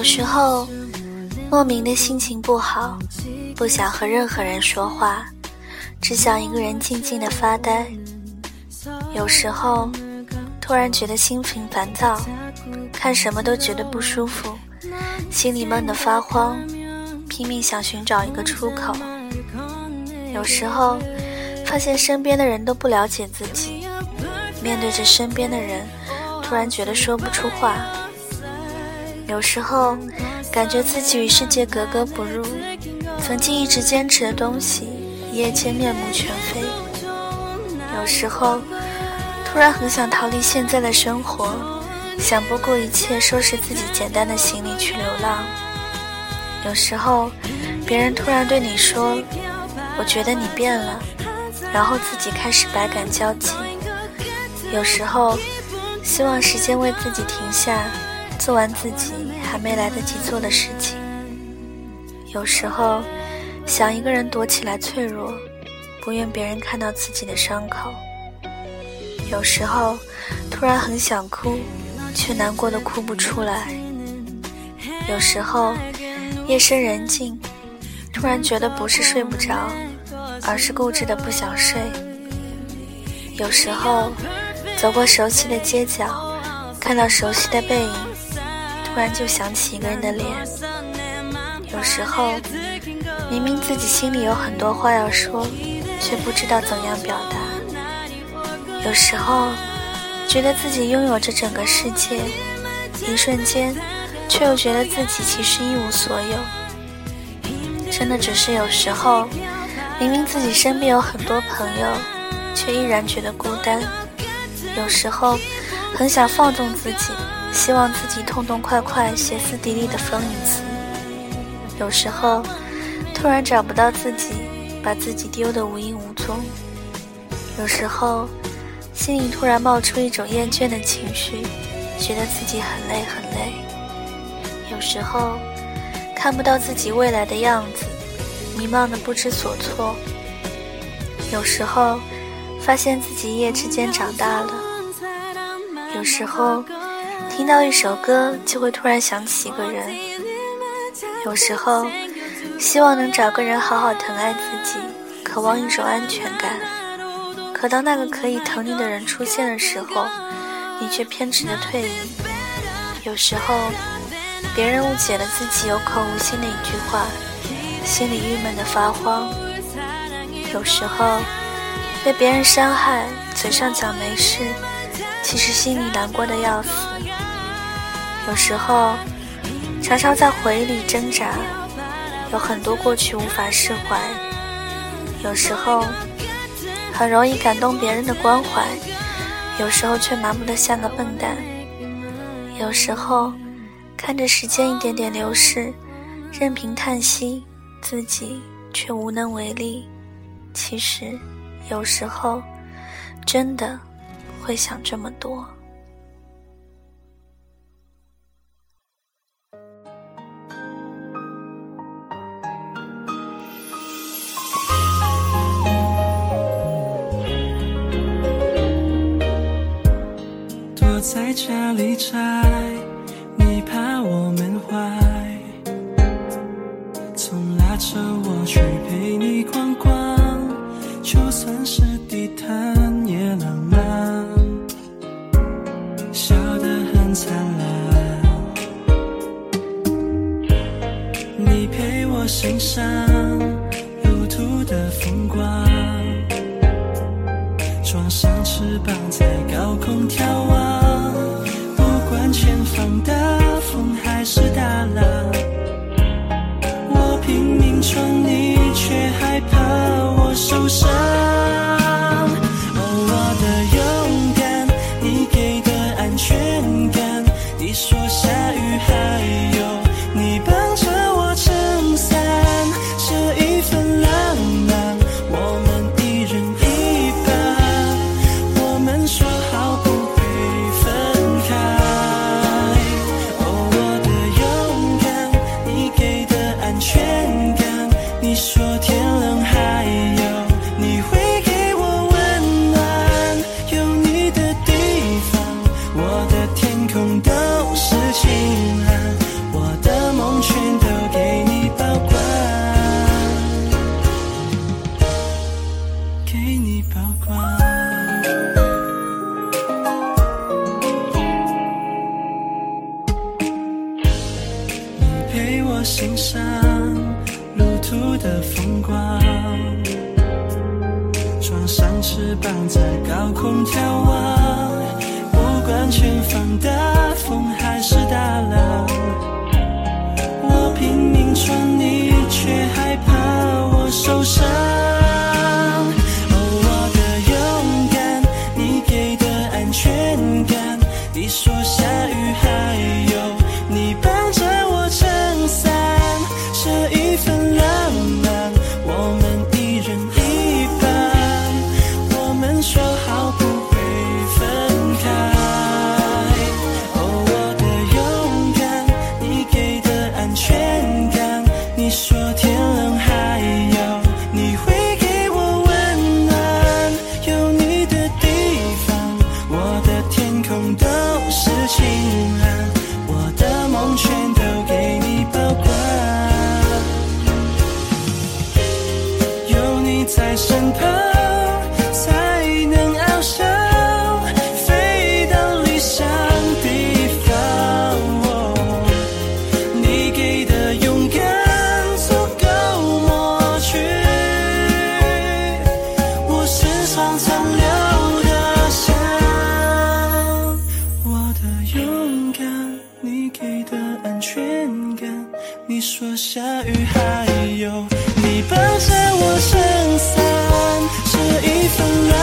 有时候，莫名的心情不好，不想和任何人说话，只想一个人静静的发呆。有时候，突然觉得心情烦躁，看什么都觉得不舒服，心里闷得发慌，拼命想寻找一个出口。有时候，发现身边的人都不了解自己，面对着身边的人，突然觉得说不出话。有时候，感觉自己与世界格格不入，曾经一直坚持的东西，一夜间面目全非。有时候，突然很想逃离现在的生活，想不顾一切收拾自己简单的行李去流浪。有时候，别人突然对你说：“我觉得你变了”，然后自己开始百感交集。有时候，希望时间为自己停下。做完自己还没来得及做的事情，有时候想一个人躲起来脆弱，不愿别人看到自己的伤口。有时候突然很想哭，却难过的哭不出来。有时候夜深人静，突然觉得不是睡不着，而是固执的不想睡。有时候走过熟悉的街角，看到熟悉的背影。突然就想起一个人的脸，有时候明明自己心里有很多话要说，却不知道怎样表达；有时候觉得自己拥有着整个世界，一瞬间却又觉得自己其实一无所有。真的只是有时候，明明自己身边有很多朋友，却依然觉得孤单；有时候很想放纵自己。希望自己痛痛快快、歇斯底里的疯一次。有时候，突然找不到自己，把自己丢得无影无踪。有时候，心里突然冒出一种厌倦的情绪，觉得自己很累很累。有时候，看不到自己未来的样子，迷茫的不知所措。有时候，发现自己一夜之间长大了。有时候。听到一首歌，就会突然想起一个人。有时候，希望能找个人好好疼爱自己，渴望一种安全感。可当那个可以疼你的人出现的时候，你却偏执的退隐。有时候，别人误解了自己有口无心的一句话，心里郁闷的发慌。有时候，被别人伤害，嘴上讲没事，其实心里难过的要死。有时候，常常在回忆里挣扎，有很多过去无法释怀。有时候，很容易感动别人的关怀，有时候却麻木的像个笨蛋。有时候，看着时间一点点流逝，任凭叹息，自己却无能为力。其实，有时候，真的会想这么多。在家里宅，你怕我闷坏，总拉着我去陪你逛逛，就算是地毯也浪漫，笑得很灿烂。你陪我欣赏路途的风光，装上翅膀在受伤。给你保管你陪我欣赏路途的风光装上翅膀在高空眺望不管前方大风还是大浪我拼命穿你却害怕我受伤。才能翱翔，飞到理想地方。你给的勇敢足够抹去我身上残留的伤。我的勇敢，你给的安全感，你说下雨还。sunrise